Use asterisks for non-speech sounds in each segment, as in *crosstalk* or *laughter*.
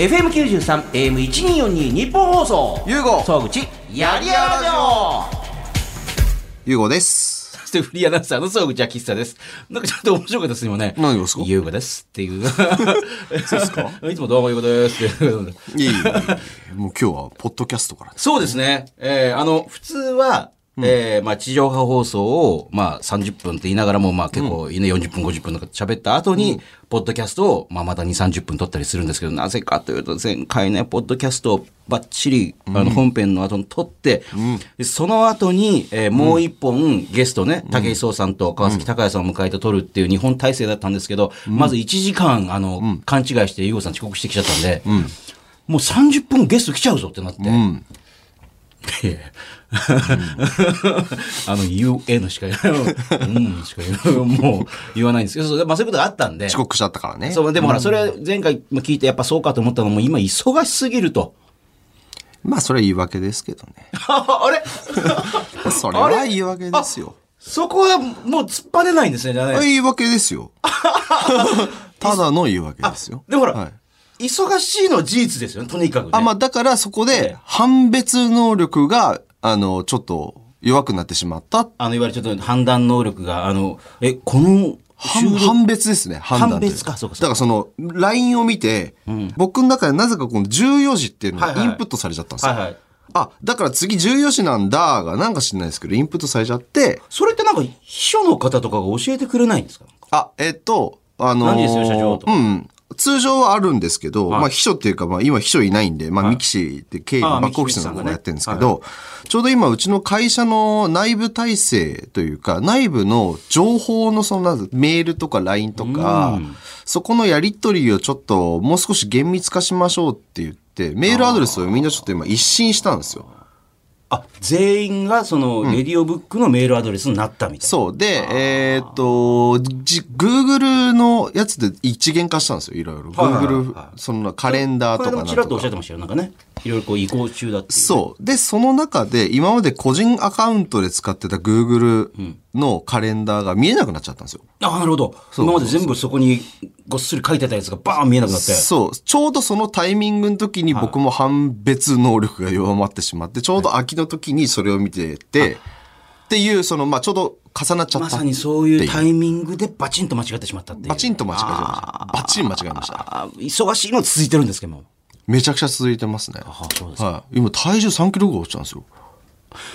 FM93、AM1242 日本放送。ゆうご総口、やりやらじょゆうごです。そしてフリーアナウンサーの総口秋久です。なんかちょっと面白かったです、今ね。何がですか？ゆうごですっていう。そうですか？*laughs* いつもどうもゆうごですっていう。いいもう今日はポッドキャストからです。そうですね。えーあの、普通は、えーまあ、地上波放送を、まあ、30分って言いながらも、まあ、結構、ね、40分、50分とか喋った後に、ポッドキャストを、まあ、また2、30分撮ったりするんですけど、なぜかというと、前回ね、ポッドキャストをバッチリ、あの、本編の後に撮って、でその後に、えーもう一本、ゲストね、武井壮さんと川崎隆也さんを迎えて撮るっていう日本体制だったんですけど、まず1時間、あの、勘違いして、ゆうごさん遅刻してきちゃったんで、もう30分ゲスト来ちゃうぞってなって、いやいやあの、言う、えのしか言わない。うん、しか言わない。もう言わないんですけど、そうまあそういうことがあったんで。遅刻しちゃったからね。そう、でもほら、それ前回聞いてやっぱそうかと思ったのも、今忙しすぎると。まあそれは言い訳ですけどね。*laughs* あれ？*laughs* それは言い訳ですよ。そこはもう突っ張れないんですね、じゃあね。言い訳ですよ。*laughs* ただの言い訳ですよ。でもほら、はい忙しいのは事実ですよね、とにかく、ね。あ、まあだからそこで判別能力が、あの、ちょっと弱くなってしまった。あの、いわゆるちょっと判断能力が、あの、え、この収判別ですね。判断別かそうかそうかだからその、LINE を見て、僕の中でなぜかこの14時っていうのはいはいがインプットされちゃったんですよ。はいはい。あ、だから次14時なんだが、なんか知んないですけど、インプットされちゃって、それってなんか、秘書の方とかが教えてくれないんですか？あ、えっと、あのー何ですよ社長とかうん。通常はあるんですけど、はい。まあ秘書っていうか、まあ今秘書いないんで、まあはい。ミキシーって経営、バックオフィスの方がやってるんですけど、ちょうど今うちの会社の内部体制というか、内部の情報のそのメールとか LINE とか、そこのやり取りをちょっともう少し厳密化しましょうって言って、メールアドレスをみんなちょっと今一新したんですよ。あ、全員がその、レディオブックのメールアドレスになったみたいな。そう。で、えーっと、じ Google のやつで一元化したんですよ、いろいろ。はいはいはい Google、そのカレンダーことかなんとかもちらっとおっしゃっ。てましたよ。なんかね。いろいろこう移行中だって。そう。で、その中で、今まで個人アカウントで使ってた Google のカレンダーが見えなくなっちゃったんですよ。あ、なるほど。今まで全部そこにごっそり書いてたやつがバーン見えなくなって。そう。ちょうどそのタイミングの時に僕も判別能力が弱まってしまって、ちょうど秋の時にそれを見てて、っていう、その、まあちょうど重なっちゃった。まさにそういうタイミングでバチンと間違ってしまったっていう。バチンと間違えました。バチン間違えました。あ忙しいの続いてるんですけども。めちゃくちゃ続いてますね。あそうですはい。今体重3キロぐらい落ちたんですよ。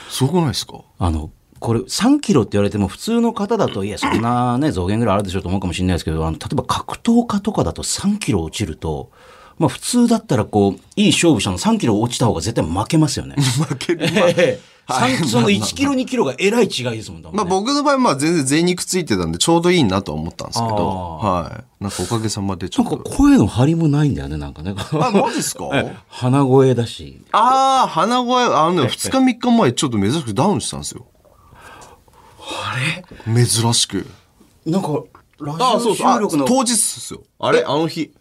すごくないですか？あの、これ3キロって言われても普通の方だと、いや、*clears throat* そんなね、増減ぐらいあるでしょうと思うかもしれないですけど、あの、例えば格闘家とかだと3キロ落ちると、まあ普通だったらこう、いい勝負者の3キロ落ちた方が絶対負けますよね。*laughs* 負ける。ええはい三その1キロ2キロがえらい違いですもん、ねまあ僕の場合まあ全然全肉ついてたんでちょうどいいなとは思ったんですけど、あはい。なんかおかげさまでちょなんかっと。声の張りもないんだよね、なんかね。あ、マジですか？*laughs* 鼻声だし。ああ、鼻声、あのね、2日3日前ちょっと珍しくダウンしたんですよ。珍しく。なんか、ラあジオ収録の、当日ですよ。あれ？あの日。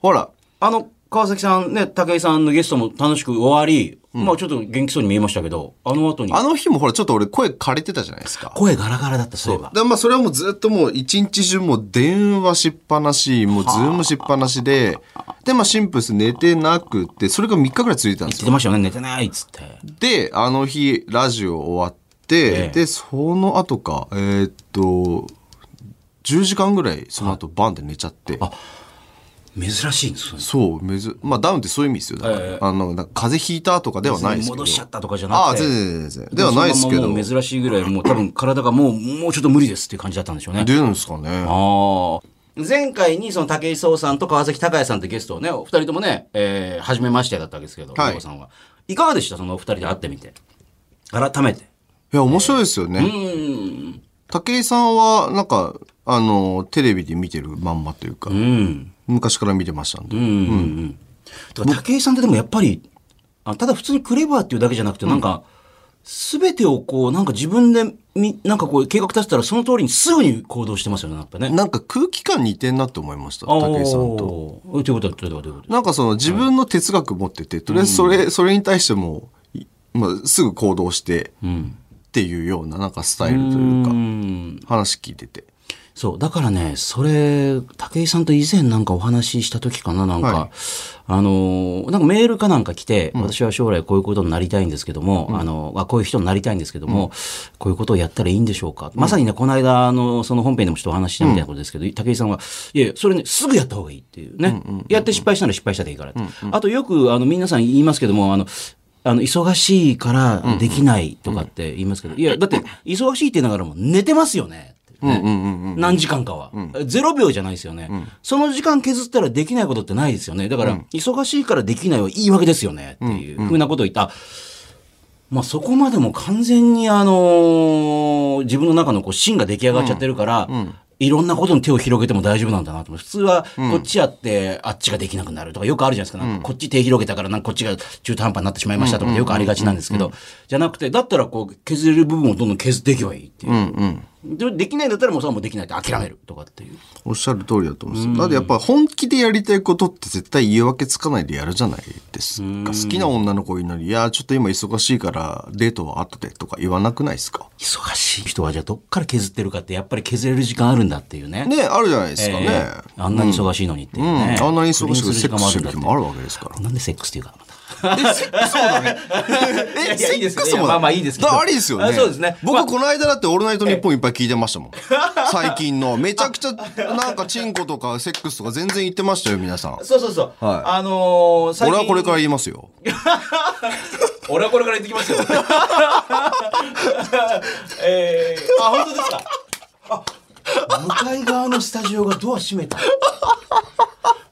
ほら。あの、川崎さんね、武井さんのゲストも楽しく終わり、まあちょっと元気そうに見えましたけど、あの後にあの日もほらちょっと俺声枯れてたじゃないですか。声ガラガラだった、そういえば。でまあそれはもうずっともう一日中もう電話しっぱなし、もうズームしっぱなしで、でまあシンプルス寝てなくて、それが3日ぐらい続いてたんですよ。言ってましたよね、寝てないっつって。で、あの日ラジオ終わって、ええで、その後か、えーっと、10時間ぐらいその後バンって寝ちゃって。珍しいんです。そう、めず、まあダウンってそういう意味ですよ。だからええあの、風邪ひいたとかではないですけど。戻しちゃったとかじゃなああ、くて。全然全然。ではないですけど。珍しいぐらい、もう多分体がもう、もうちょっと無理ですっていう感じだったんでしょうね。出るんですかね。ああ。前回にその武井壮さんと川崎隆也さんってゲストをね、お二人ともね、えー、初めましてだったわけですけど、はいさんは。いかがでした？そのお二人で会ってみて。改めて。いや、面白いですよね。うん。武井さんは、なんか、あの、テレビで見てるまんまというか、うん。昔から見てましたんで。うん。うん。だから武井さんってでもやっぱり、あただ普通にクレバーっていうだけじゃなくて、なんか、すべてをこう、なんか自分でみ、なんかこう計画立てたらその通りにすぐに行動してますよね、やっぱね。なんか空気感似てんなって思いました、武井さんと。と。ということは、ということは、ということはなんかその自分の哲学持ってて、とりあえずそれ、それに対しても、いまあ、すぐ行動して、うん。っていうようななんかスタイルというかう、ん。話聞いてて。そう。だからね、それ、武井さんと以前なんかお話しした時かな、なんか、はいあのー、なんかメールかなんか来て、私は将来こういうことになりたいんですけども、あの、あこういう人になりたいんですけども、こういうことをやったらいいんでしょうか。まさにね、この間、あの、その本編でもちょっとお話ししたみたいなことですけど、武井さんは、いやいや、それね、すぐやった方がいいっていうね。やって失敗したら失敗したでいいからって。あとよく、あの、皆さん言いますけども、あの、あの、忙しいからできないとかって言いますけど、いや、だって、忙しいって言いながらも寝てますよね。ね何時間かは、0秒じゃないですよね、その時間削ったらできないことってないですよね。だから、忙しいからできないは言い訳ですよね。っていうふうなことを言った。まあそこまでも完全にあのー自分の中のこう芯が出来上がっちゃってるから、いろんなことに手を広げても大丈夫なんだなと思う。普通はこっちやってあっちができなくなるとかよくあるじゃないですか。なんかこっち手広げたからなんかこっちが中途半端になってしまいましたとかよくありがちなんですけど、じゃなくて、だったらこう削れる部分をどんどん削っていけばいいっていう。でできないんだったらもうそれはもうできないって諦めるとかっていう。おっしゃる通りだと思うんですよ。だってやっぱ本気でやりたいことって絶対言い訳つかないでやるじゃないですか。好きな女の子いるのに、いや、ちょっと今忙しいからデートは後でとか言わなくないですか？忙しい人はじゃあどっから削ってるかってやっぱり削れる時間あるんだっていうね。ね、あるじゃないですかね。ええあんなに忙しいのにっていううん、ね。あんなに忙しくてセックスする不倫する時間もあるわけですから。なんでセックスっていうか。え、セックスもだね。いやえ、セいいですックスもだいやまあまあいいですけどだありですよね。あそうですね僕、まあこの間だって、オールナイトニッポンいっぱい聞いてましたもん。最近の。*laughs* めちゃくちゃ、なんか、チンコとかセックスとか全然言ってましたよ、皆さん。そうそうそう。はいあのー、最近俺はこれから言いますよ。*laughs* 俺はこれから言ってきますよ。*laughs* えー、あ、本当ですか？あ、向かい側のスタジオがドア閉めた。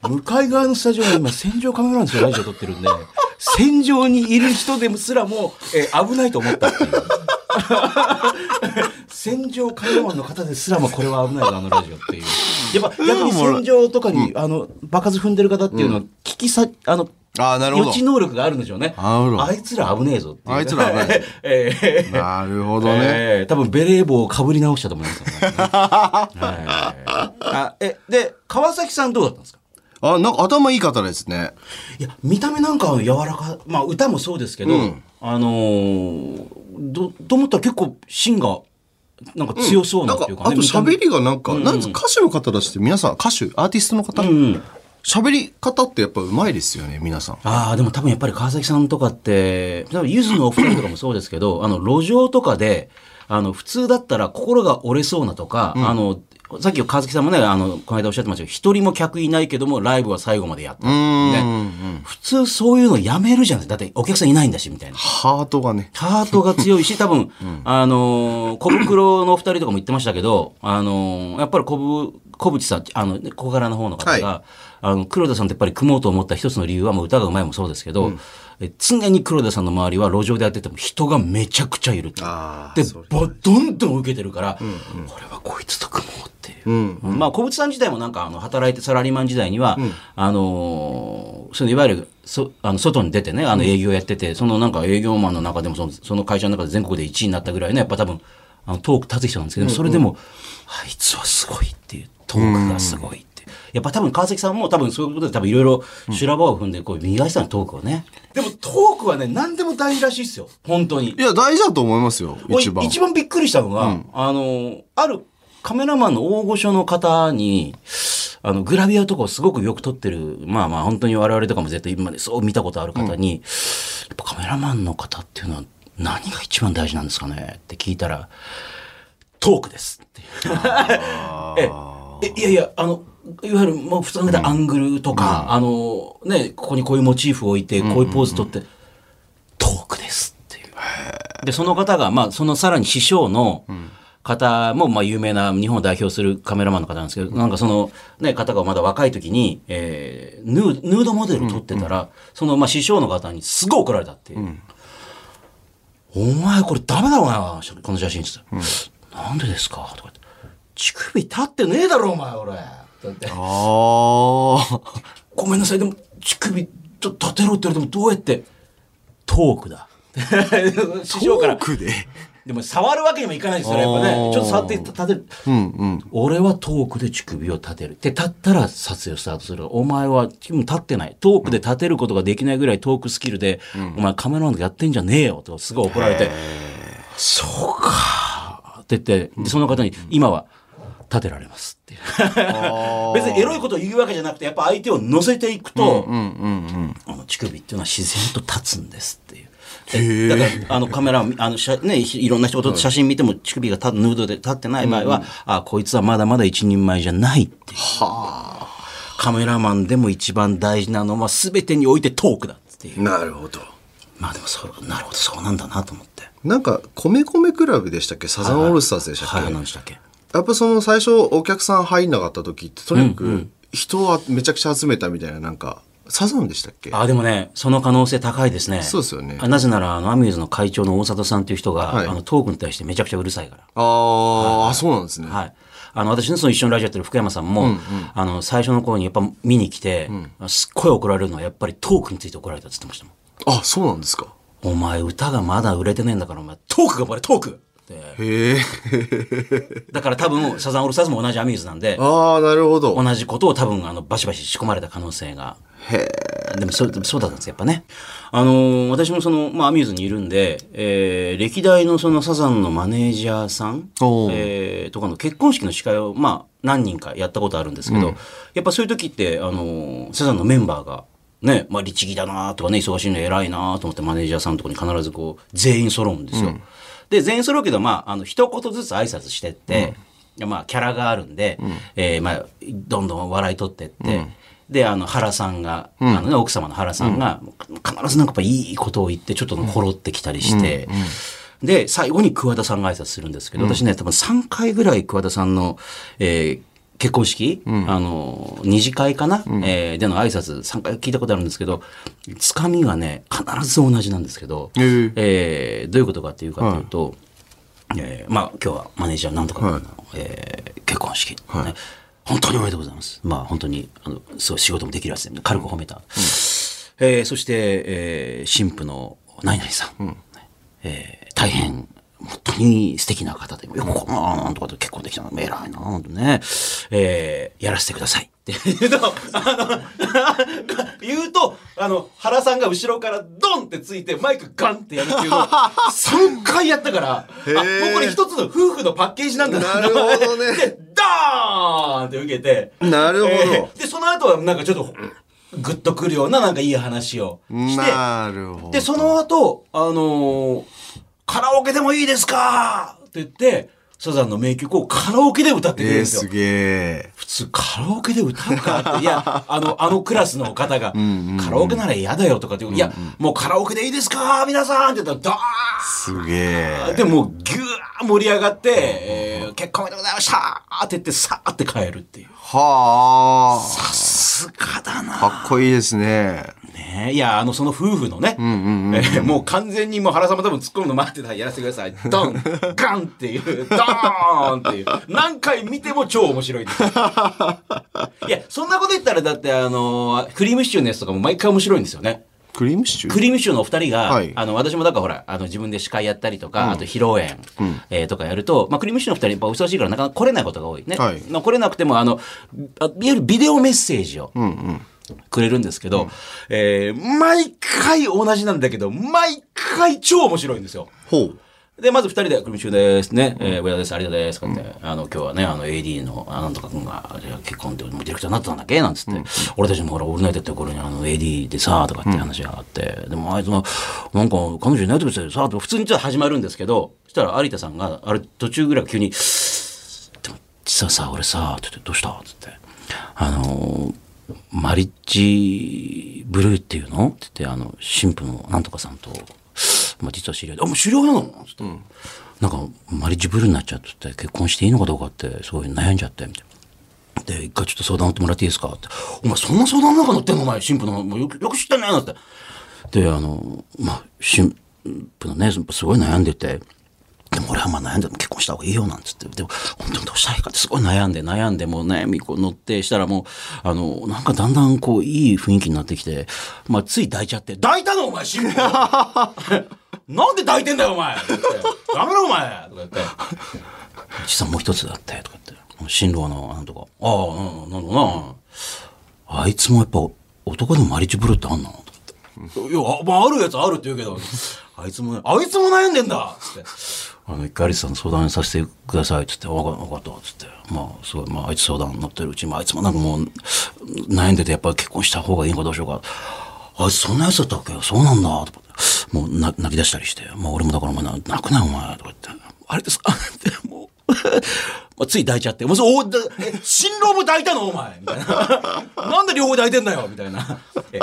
向かい側のスタジオは今戦場カメラなんですよ、ラジオ撮ってるんで。戦場にいる人ですらも、えー危ないと思ったっていう。*laughs* 戦場カメラマンの方ですらもこれは危ないぞ、あのラジオっていう。やっぱ逆に戦場とかに、あの、場数踏んでる方っていうのは、聞きさ、あの、ああ、なるほど予。知能力があるんでしょうね。あいつら危ねえぞっていう。あいつら危ないぞ *laughs* ええなるほどね。ええ多分ベレー帽をかぶり直したと思いますよね、*laughs* はいあえで川崎さんどうだったんですか？あ、なんか頭いい方ですね。いや見た目なんかは柔らかまあ歌もそうですけど、あのーどと思ったら結構芯がなんか強そうなっていうか、ねあと喋りりがなんか、なんか歌手の方たちって皆さん、歌手、アーティストの方？うん。喋り方ってやっぱうまいですよね、皆さん。ああでも多分やっぱり川崎さんとかって多分ゆずのお二人とかもそうですけどあの路上とかであの普通だったら心が折れそうなとか、あのさっき川崎さんもねあのこの間おっしゃってましたけど一人も客いないけどもライブは最後までやった。ね。普通そういうのやめるじゃない。ですかだってお客さんいないんだしみたいな。ハートがね。ハートが強いし、*laughs* 多分、あのー小袋のお二人とかも言ってましたけど、あのーやっぱり小ぶ、小渕さん、あの、小柄の方の方が、はあの、黒田さんってやっぱり組もうと思った一つの理由は、もう歌がうまいもそうですけど、え常に黒田さんの周りは路上でやってても人がめちゃくちゃいるっていうでどんどん受けてるから、これはこいつと組もうっていう、まあ小渕さん自体もなんかあの働いてサラリーマン時代には、あのーそのいわゆるそあの外に出てねあの営業やってて、そのなんか営業マンの中でもそのその会社の中で全国で1位になったぐらいのやっぱ多分あのトーク立つ人なんですけど、それでもあいつはすごいっていうトークがすごい。やっぱ多分川崎さんも多分そういうことで多分いろいろ修羅場を踏んでこう磨いてたのトークをね。でもトークはね何でも大事らしいですよ。本当に。いや、大事だと思いますよ、一番。一番びっくりしたのが、あの、あるカメラマンの大御所の方に、あの、グラビアとかをすごくよく撮ってる、まあまあ本当に我々とかも絶対今までそう見たことある方に、やっぱカメラマンの方っていうのは何が一番大事なんですかねって聞いたら、トークですっていう。*laughs* ええいやいや、あの、いわゆるもう普通のアングルとか、あの、ね、ここにこういうモチーフを置いて、こういうポーズ取って、トークですっていう。で、その方が、まあ、そのさらに師匠の方も、まあ、有名な日本を代表するカメラマンの方なんですけど、なんかその、ね、方がまだ若い時に、えーヌーヌードモデルを撮ってたら、その、まあ、師匠の方にすごい怒られたっていう。お前これダメだろうな、この写真っつって。なんでですか？とか言って。乳首立ってねえだろ、お前、俺。だってああ。*laughs* ごめんなさい、でも、乳首、ちょっと立てろって言われても、どうやって、トークだ。*laughs* 師匠から。クで？でも、触るわけにもいかないですよね、やっぱね。ちょっと触って立てる。うんうん。俺はトークで乳首を立てる。で、立ったら撮影をスタートする。お前は、うん立ってない。トークで立てることができないぐらいトークスキルで、お前カメラマンでやってんじゃねえよ。と、すごい怒られて、そうか。って言って、でその方に、今は、立てられますっていう。別にエロいことを言うわけじゃなくて、やっぱ相手を乗せていくと、あの乳首っていうのは自然と立つんですっていう。でだから、あのカメラ、あの、ね、いろんな人と写真見ても乳首が立ヌードで立ってない場合は、あ、こいつはまだまだ一人前じゃないっていう。カメラマンでも一番大事なのは全てにおいてトークだっていう。なるほど。まあでもそう、なるほど、そうなんだなと思って。なんか、米米クラブでしたっけ？サザンオールスターズでしたっけ、はい、何でしたっけ？やっぱその最初お客さん入んなかった時って、とにかく人はめちゃくちゃ集めたみたいな、なんか、サザンでしたっけ？あ、でもね、その可能性高いですね。そうですよねあなぜなら、あの、アミューズの会長の大里さんという人が、はいあの、トークに対してめちゃくちゃうるさいから。あーあ、そうなんですね。はい。あの、私のその一緒にラジオやってる福山さんも、あの、最初の頃にやっぱ見に来て、すっごい怒られるのはやっぱりトークについて怒られたって言ってましたもん。あ、そうなんですか。お前歌がまだ売れてねえんだから、お前トークが俺トークって。へえ。*laughs* だから多分、サザンオールスターズも同じアミューズなんで、ああ、なるほど。同じことを多分、あの、バシバシ仕込まれた可能性が。でもそう、でもそうだったんですやっぱね。あのー私もその、まあ、アミューズにいるんで、えー歴代のそのサザンのマネージャーさん、えーとかの結婚式の司会を、まあ、何人かやったことあるんですけど、やっぱそういう時って、あのーサザンのメンバーが、ね、まあ、律儀だなとかね、忙しいの偉いなと思ってマネージャーさんのところに必ずこう、全員揃うんですよ。で、全員揃うけど、まあ、あの、一言ずつ挨拶してって、いやまあ、キャラがあるんで、えーまあ、どんどん笑い取ってって、で、あの、原さんが、あのね、奥様の原さんが、必ずなんかやっぱいいことを言って、ちょっとほろってきたりして、で、最後に桑田さんが挨拶するんですけど、私ね、多分3回ぐらい桑田さんの、えー結婚式、あの、二次会かな、えーでの挨拶3回聞いたことあるんですけど、つかみがね、必ず同じなんですけど、へー。えーどういうことかっていうかというと、えーまあ今日はマネージャーなんとか君の、えー結婚式、ね。本当におめでとうございます。まあ本当に、あの、すごい仕事もできるやつで、軽く褒めた。えーそして、えー新婦の何々さん、えー大変、本当に素敵な方で、よくこんな、なんとかと結婚できたの、偉いな、本当ね、えーやらせてください。って。言うと、あの、言うと、あの、原さんが後ろからドンってついて、マイクガンってやるっていうのを、3回やったから、あ、もうこれ一つの夫婦のパッケージなんだなるほどね。で、ドーンって受けて、なるほど。えーで、その後はなんかちょっと、グッとくるようななんかいい話をして、なるほど。で、その後、あのーカラオケでもいいですか？って言って、サザンの名曲をカラオケで歌ってくれるんえー、ですよ。すげえ。普通カラオケで歌うかって、*laughs* いや、あの、あのクラスの方が、カラオケなら嫌だよとかって、いや、もうカラオケでいいですか？皆さんって言ったら、すげえダー。で、もうギュー盛り上がって、えー結婚おめでとうございましたって言って、さーって帰るっていう。はあ。さすがだなかっこいいですね。ねえいや、あの、その夫婦のね、えーもう完全にもう原さんも多分突っ込むの待ってたらやらせてください。ドン *laughs* ガンっていう、ドーンっていう。何回見ても超面白いです。*laughs* いや、そんなこと言ったらだってあの、クリームシチューのやつとかも毎回面白いんですよね。クリームシチュー？クリームシチューのお二人が、はいあの、私もだからほら、あの、自分で司会やったりとか、あと披露宴、えーとかやると、まあ、クリームシチューの二人やっぱお忙しいからなかなか来れないことが多いね。はいまあ来れなくても、あの、あいわゆるビデオメッセージを、くれるんですけど、えー毎回同じなんだけど、毎回超面白いんですよ。ほう。で、まず二人で、クリームシチューですね、えー、上田です、有田です、とかって、あの、今日はね、あの、AD の、あなんとか君が、じゃあ結婚で、もうディレクターになったんだっけ？なんつって、俺たちもほら、オールナイトやってる頃に、あの、AD でさ、とかって話があって、でも、あいつも、なんか、彼女いない時でさ、と普通にちょっと始まるんですけど、そしたら有田さんが、あれ、途中ぐらい急に、でも、実はさ、俺さ、って言って、どうした？つって、あのマリッジブルーっていうの？って言って、あの、新婦のなんとかさんと、まあ、実は知り合いで、あ、もう知り合いなの？つって、なんか、マリッジブルーになっちゃってて、結婚していいのかどうかって、すごい悩んじゃって、みたいな。で、一回ちょっと相談乗ってもらっていいですか？って。お前、そんな相談なんか乗ってんのお前、新婦の、もうよくよく知ってんねなんて。で、あの、まあ、新婦のね、すごい悩んでて、でも俺はまあ悩んでも結婚した方がいいよなんつって。でも本当にどうしたらいいかってすごい悩んで悩んでもう悩みこう乗ってしたらもう、あの、なんかだんだんこういい雰囲気になってきて、まあつい抱いちゃって、抱いたのお前新婦 *laughs* なんで抱いてんだよお前ダメだお前とか言って。実はもう一つだってとか言って。新郎のあのとか、ああ、なんなんだろうな。あいつもやっぱ男でもマリッジブルーってあんの？とか言って。いや、あまあ、あるやつあるって言うけど、あいつも、あいつも悩んでんだつって。あの、一回有田さん相談させてくださいっつって、わかわかったっつって。まあ、すごい、まあ、あいつ相談乗ってるうち、まあ、あいつもなんかもう、悩んでて、やっぱり結婚した方がいいのかどうしようか。あいつそんなやつだったっけ？そうなんだ、と思って。もうな泣き出したりして、もう俺もだからお前泣くなよお前、とか言って。あれです、あって、もう、まあ、つい抱いちゃって、もうそう、おだえ新郎も抱いたの？お前みたいな。*laughs* なんで両方抱いてんだよ？みたいな。え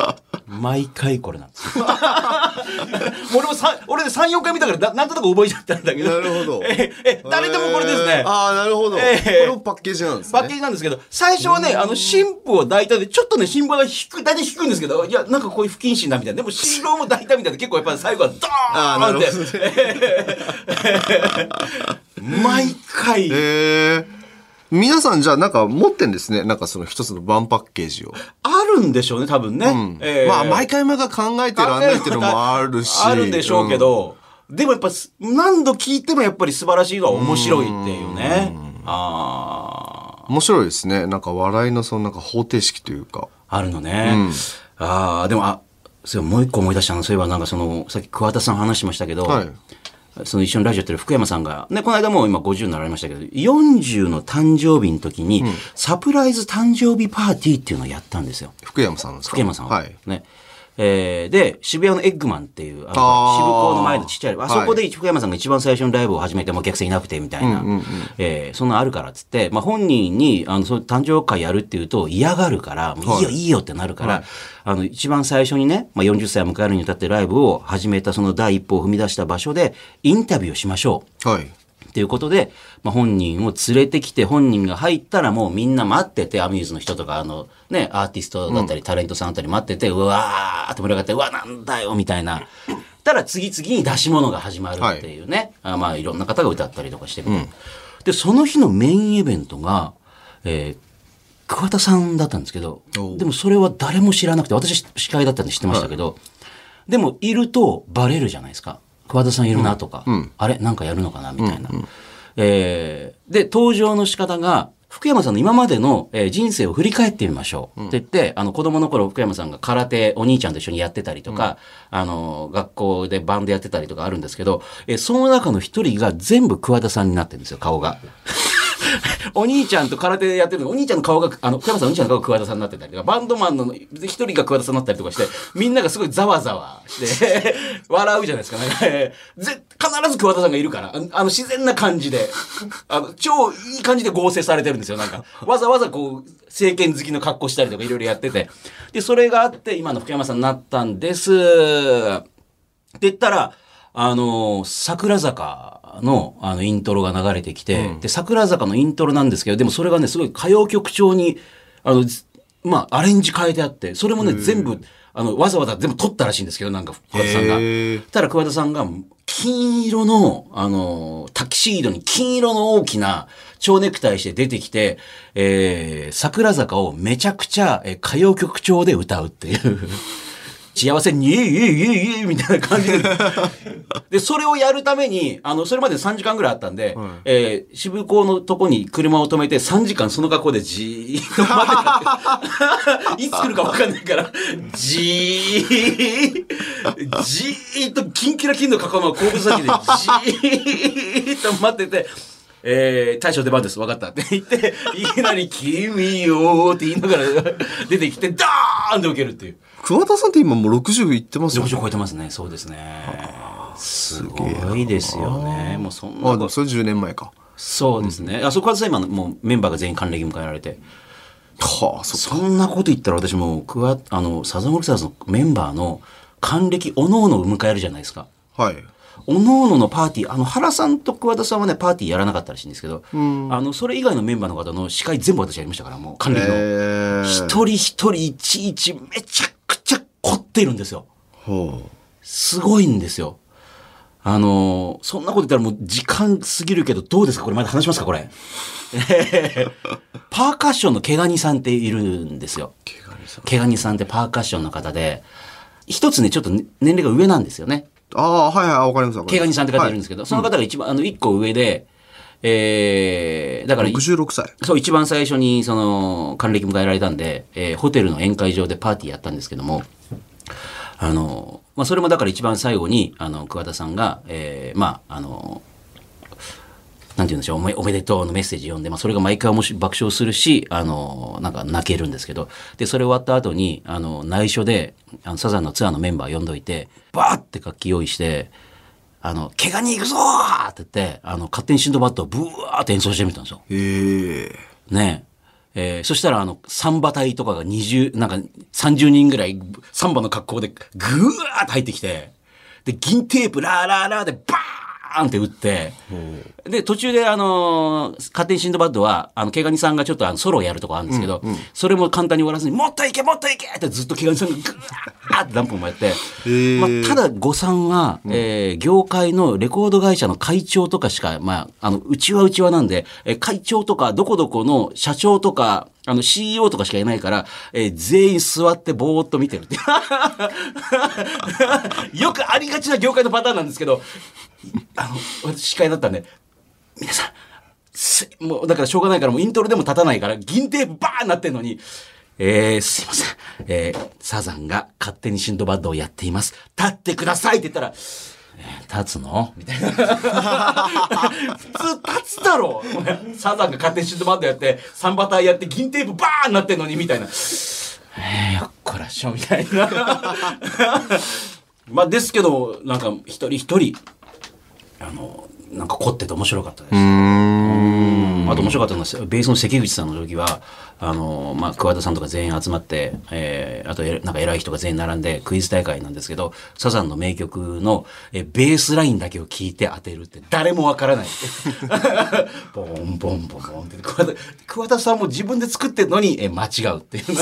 毎回これなんですよ。*laughs* 俺もさ、俺で3、4回見たからな、なんとなく覚えちゃったんだけど。なるほどえ、え、誰でもこれですね。ああ、なるほど。こええれもパッケージなんですパッケーね。ジなんですけど、最初はね、あの、新婦を抱いたで、ちょっとね、新婦が引く、大体引くんですけど、いや、なんかこういう不謹慎だみたいな。でも、*laughs* 新郎も抱いたみたいな、結構やっぱり最後はドああ、なーンってるほど。ね。毎回、ええ皆さんじゃあなんか持ってんですね。なんかその一つのワンパッケージを。あるんでしょうね、多分ね。えーまあ毎回毎回考えてる案内っていうのもあるし。あるんでしょうけど、でもやっぱす何度聞いてもやっぱり素晴らしいのは面白いっていうね。ああ。面白いですね。なんか笑いのそのなんか方程式というか。あるのね。ああ、でも、あ、そうもう一個思い出したの。そういえばなんかその、さっき桑田さん話しましたけど、はい。その一緒にラジオやってる福山さんが、ね、この間もう今50になられましたけど、40の誕生日の時に、サプライズ誕生日パーティーっていうのをやったんですよ。福山さんですか？福山さんは。はい。ね。えーで、渋谷のエッグマンっていう、あの渋港の前のちっちゃい、あはいそこで福山さんが一番最初のライブを始めてもお客さんいなくてみたいな、えーそんなのあるからっつって、まあ本人に、あの、そう誕生会やるっていうと嫌がるから、もういいよ、い。いよってなるから、あの、一番最初にね、まあ40歳を迎えるにあたってライブを始めたその第一歩を踏み出した場所で、インタビューをしましょう。はい。っていうことで、まあ、本人を連れてきて、本人が入ったらもうみんな待ってて、アミューズの人とか、あの、ね、アーティストだったり、タレントさんあたり待ってて、うわーって盛り上がって、うわ、なんだよ、みたいな。たら次々に出し物が始まるっていうね。あまあ、いろんな方が歌ったりとかしてる、で、その日のメインイベントが、えー桑田さんだったんですけどでもそれは誰も知らなくて、私司会だったんで知ってましたけど、でもいるとバレるじゃないですか。桑田さんいるなとか、あれなんかやるのかなみたいな。えーで、登場の仕方が、福山さんの今までの、えー人生を振り返ってみましょう。って言って、あの子供の頃福山さんが空手お兄ちゃんと一緒にやってたりとか、あの、学校でバンドやってたりとかあるんですけど、えーその中の一人が全部桑田さんになってるんですよ、顔が。*laughs* お兄ちゃんと空手でやってるのお兄ちゃんの顔が、あの、福山さんお兄ちゃんの顔が桑田さんになってたりとか、バンドマンの一人が桑田さんになったりとかして、みんながすごいざわざわして、*laughs* 笑うじゃないですか。なんかぜ必ず桑田さんがいるから、あのあの自然な感じで、あの、超いい感じで合成されてるんですよ。なんか、わざわざこう、政権好きの格好したりとかいろいろやってて。で、それがあって、今の福山さんになったんです。って言ったら、あの、桜坂の、あの、イントロが流れてきて、で、桜坂のイントロなんですけど、でもそれがね、すごい歌謡曲調に、あの、ずまあ、アレンジ変えてあって、それもね、全部、あの、わざわざ全部撮ったらしいんですけど、なんか、桑田さんが。ただ、桑田さんが、金色の、あの、タキシードに金色の大きな蝶ネクタイして出てきて、えー、桜坂をめちゃくちゃ、えー歌謡曲調で歌うっていう。幸せに、イエイイエイイエイイエイみたいな感じで。*laughs* で、それをやるために、あの、それまで3時間ぐらいあったんで、えー渋港のとこに車を止めて3時間その格好でじーっと待って。*laughs* いつ来るか分かんないから、じー、じーっとキンキラキンの格好の後部先でじーっと待ってて、えー、大将出番です、分かったって言って、いきなり、君よーって言いながら出てきて、ダーンって受けるっていう。桑田さんって今もう60いってますよ60超えてますね。そうですね。すごいですよね。もうそんなあ、それ10年前か。そうですね。あそこはさ、今のもうメンバーが全員還暦迎えられて。はあ、そそんなこと言ったら私も、クワ、あの、サザンオールスターズのメンバーの還暦、おのおのを迎えるじゃないですか。はい。おのおののパーティー、あの、原さんと桑田さんはね、パーティーやらなかったらしいんですけど、あの、それ以外のメンバーの方の司会全部私やりましたから、もう、還暦の。え一人一人いちいちめちゃくちゃ凝ってるんですよ。ほすごいんですよ。あのーそんなこと言ったらもう時間過ぎるけど、どうですか？これまだ話しますか？これ。え *laughs* ーパーカッションの毛ガニさんっているんですよ。毛ガニさんってパーカッションの方で、一つね、ちょっとね年齢が上なんですよね。う。ああ、はいはい、わかりますわかります。毛ガニさんって方いるんですけど、その方が一番、あの、一個上で、えー、だから、66歳。そう、一番最初に、その、還暦迎えられたんで、えーホテルの宴会場でパーティーやったんですけども、あの、まあ、それもだから一番最後に、あの、桑田さんが、えーまあ、あの、なんて言うんでしょう、おめおめでとうのメッセージ読んで、まあ、それが毎回面白い爆笑するし、あの、なんか泣けるんですけど、で、それ終わった後に、あの、内緒で、あの、サザンのツアーのメンバー呼んどいて、バーって楽器用意して、あの、怪我に行くぞーって言って、あの、勝手にシンドバッドをブワーって演奏してみたんですよ。へえ。ねえ。えーそしたら、あの、サンバ隊とかが20、なんか30人ぐらい、サンバの格好でぐわーって入ってきて、で、銀テープラーラーラーでバーンって打って、で、途中で、あのー勝手にシンドバッドは、あの、毛ガニさんがちょっとあのソロをやるとこあるんですけど、それも簡単に終わらずに、もっといけもっといけってずっと毛ガニさんがぐわーって何分もやって、ー。まあ、ただ、誤算は、えー業界のレコード会社の会長とかしか、まあ、あの、うちはうちはなんで、えー会長とか、どこどこの社長とか、あの、CEO とかしかいないから、えー全員座ってぼーっと見てるって。*laughs* よくありがちな業界のパターンなんですけど、あの、私司会だったんで、皆さん、すもう、だからしょうがないから、もうイントロでも立たないから、銀テープバーンなってんのに、えー、すいません。えー、サザンが勝手にシンドバッドをやっています。立ってくださいって言ったら、えー立つの？みたいな。普通立つだろサザンが勝手にシンドバッドやって、サンバターやって、銀テープバーンなってんのに、みたいな。えー、よっこらしょ、みたいな。*laughs* まあ、ですけど、なんか、一人一人、あの、なんか凝ってて面白かったです。うんあと面白かったのは、ベースの関口さんの時は、あの、まあ、桑田さんとか全員集まって、えーあとえ、なんか偉い人が全員並んでクイズ大会なんですけど、サザンの名曲の、えーベースラインだけを聞いて当てるって誰もわからない。*laughs* ボンボンボンボンって桑田。桑田さんも自分で作ってるのに、えー間違うっていう。*laughs*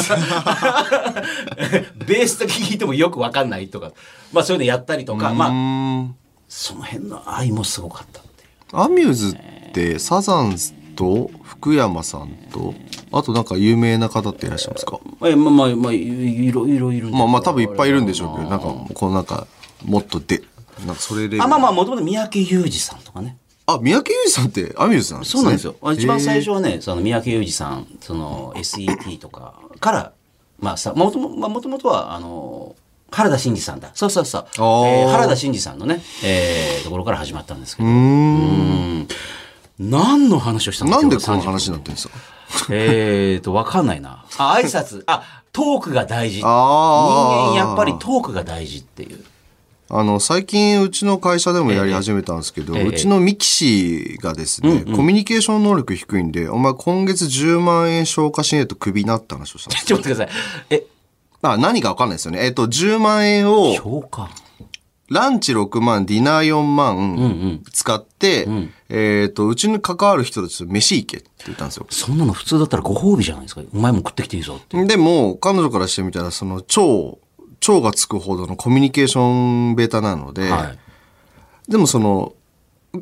ベースだけ聞いてもよくわかんないとか。まあ、そういうのやったりとか、まあ、うん。その辺の愛もすごかったっていう。アミューズってサザンと福山さんとあとなんか有名な方っていらっしゃいますか？まあ、まあ、まあ、まあ、いいろいろいるまあまあ多分いっぱいいるんでしょうけどなんかこのなんかもっとでなんかそれレベルあ、まあまあ、もともと三宅裕二さんとかね。あ三宅裕二さんってアミューズなんですねそうなんですよ。一番最初へはね、その三宅裕二さん、その SET とかから、まあさ、もともまあ、もともとは、あの、原田真二さんだ。そうそうそう。えーー原田真二さんのね、えーところから始まったんですけど。ーうーんうん何の話をしたのなんでこの話になってるんですか？えーと、わかんないな。あ、挨拶。あ、トークが大事。人間やっぱりトークが大事っていう。あの最近うちの会社でもやり始めたんですけど、ええうちのミキシーがですね、コミュニケーション能力低いんでお前今月10万円消化しねえとクビになった話をしたんです *laughs* ちょっと待ってください。え、あ何かわかんないですよねえっと10万円をランチ6万、ディナー4万使って、えっ、と、うちに関わる人たちと飯行けって言ったんですよ。そんなの普通だったらご褒美じゃないですか。お前も食ってきていいぞって。でも、彼女からしてみたら、その、超、超がつくほどのコミュニケーションベータなので、はい。でもその、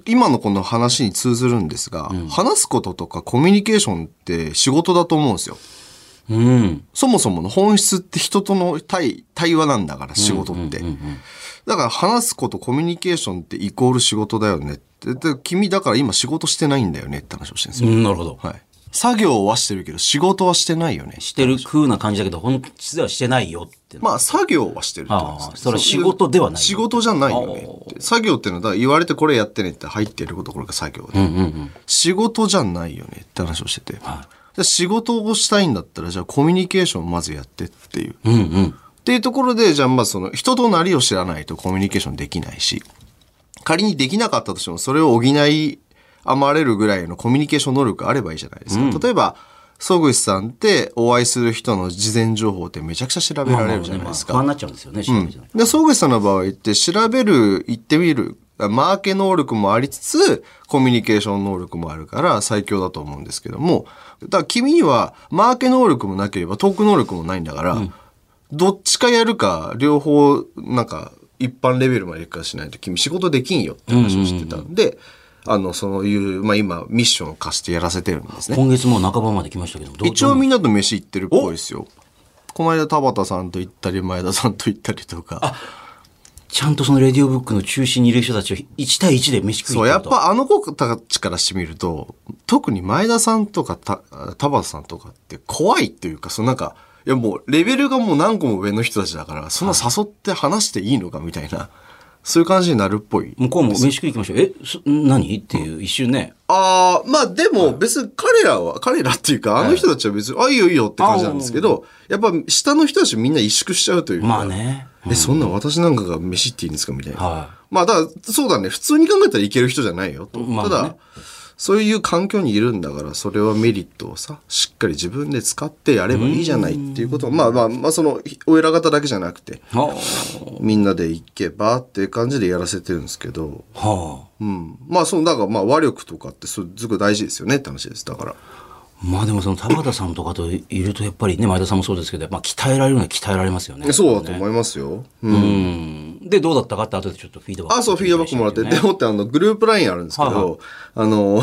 今のこの話に通ずるんですが、話すこととかコミュニケーションって仕事だと思うんですよ。うん。そもそもの本質って人との対対話なんだから、仕事って。だから話すこと、コミュニケーションってイコール仕事だよねって。で君だから今仕事してないんだよねって話をしてるんですよ。うん、なるほど。はい。作業はしてるけど仕事はしてないよね。してる風な感じだけど、本質ではしてないよって。まあ作業はしてるってことですああそれは仕事ではない仕事じゃないよね。作業っていうのは言われてこれやってねって入ってるところが作業で。うんうんうん。仕事じゃないよねって話をしてて。はい仕事をしたいんだったらじゃあコミュニケーションをまずやってっていう。うんうん。っていうところで、じゃあまあその人となりを知らないとコミュニケーションできないし、仮にできなかったとしてもそれを補い余れるぐらいのコミュニケーション能力があればいいじゃないですか。例えば、曽口さんってお会いする人の事前情報ってめちゃくちゃ調べられるじゃないですか。不安になっちゃうんですよね、調べじゃないで、総口さんの場合って調べる、言ってみる、マーケ能力もありつつ、コミュニケーション能力もあるから最強だと思うんですけども、だから君にはマーケ能力もなければトーク能力もないんだから、どっちかやるか、両方、なんか、一般レベルまでいくかしないと君仕事できんよって話をしてたんで、あの、そういう、まあ今、ミッションを課してやらせてるんですね。今月もう半ばまで来ましたけど、どう一応みんなと飯行ってるっぽいですよ。この間田畑さんと行ったり前田さんと行ったりとか。ちゃんとそのレディオブックの中心にいる人たちを1対1で飯食いそう、やっぱあの子たちからしてみると、特に前田さんとかた田畑さんとかって怖いっていうか、そのなんか、いやもうレベルがもう何個も上の人たちだから、そんな誘って話していいのかみたいな、そういう感じになるっぽい。向こうも飯食い行きましょう。え、そ何？っていう一瞬ね。ああ、まあでも別に彼らは、彼らっていうか、あの人たちは別に、あ、いいよいいよって感じなんですけど、やっぱ下の人たちみんな萎縮しちゃうというか。まあね。え、そんな私なんかが飯っていいんですかみたいな。はまあだから、そうだね。普通に考えたらいける人じゃないよと。ただ、そういう環境にいるんだから、それはメリットをさ、しっかり自分で使ってやればいいじゃないっていうことを、まあまあ、まあその、お偉方だけじゃなくて、みんなで行けばっていう感じでやらせてるんですけど、あ。はあ。うん。まあ、その、だからまあ、和力とかってすすごい大事ですよねって話です。だから。まあでもその田畑さんとかといるとやっぱりね、前田さんもそうですけど、まあ鍛えられるのは鍛えられますよね。そうだと思いますよ。うん。うん。で、どうだったかって後でちょっとフィードバック。あ、そう、フィードバックもらって。でもって、あの、グループラインあるんですけど、はいはいあの、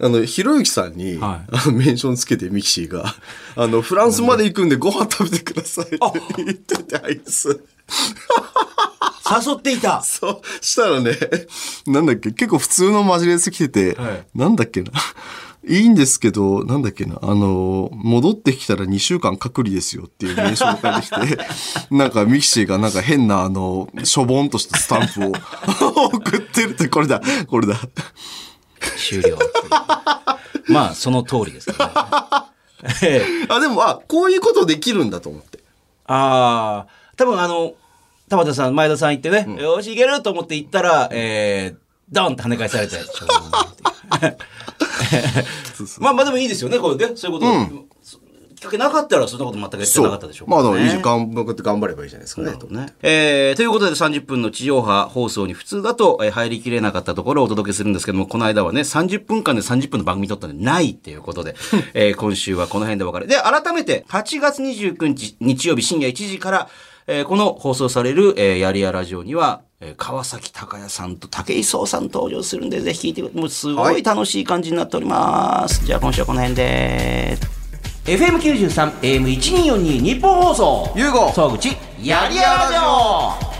あの、ひろゆきさんに、はいあの、メンションつけてミキシーが、あの、フランスまで行くんでご飯食べてくださいって言ってて、あいつ。誘っていた。そう、したらね、なんだっけ、結構普通のマジレス来てて、はいなんだっけな。いいんですけど、なんだっけな、あの、戻ってきたら2週間隔離ですよっていう名称が返きて、*laughs* なんかミキシーがなんか変なあの、しょぼんとしたスタンプを *laughs* 送ってるって、これだ、これだ。終了。*laughs* まあ、その通りですね。ええあ、でも、あ、こういうことできるんだと思って。ああ、多分あの、田畑さん、前田さん行ってね、よし、いけると思って行ったら、えー、ドンって跳ね返されて、*laughs* まあまあでもいいですよね、これね。そういうこと。きっかけなかったらそんなこと全くやってなかったでしょうまあ、からねでもいいじゃん。頑張って頑張ればいいじゃないですかね。とねえーということで30分の地上波放送に普通だと、えー入りきれなかったところをお届けするんですけども、この間はね、30分間で30分の番組撮ったんでないっていうことで、*laughs* えー今週はこの辺でお別れ。で、改めて8月29日日曜日深夜1時から、えーこの放送される、えーやりやラジオには、えー川崎隆也さんと武井壮さん登場するんで、ぜひ聞いてください。もうすごい楽しい感じになっております。じゃあ今週はこの辺で。FM93、AM1242 日本放送。ゆうご総口、やりやらじょ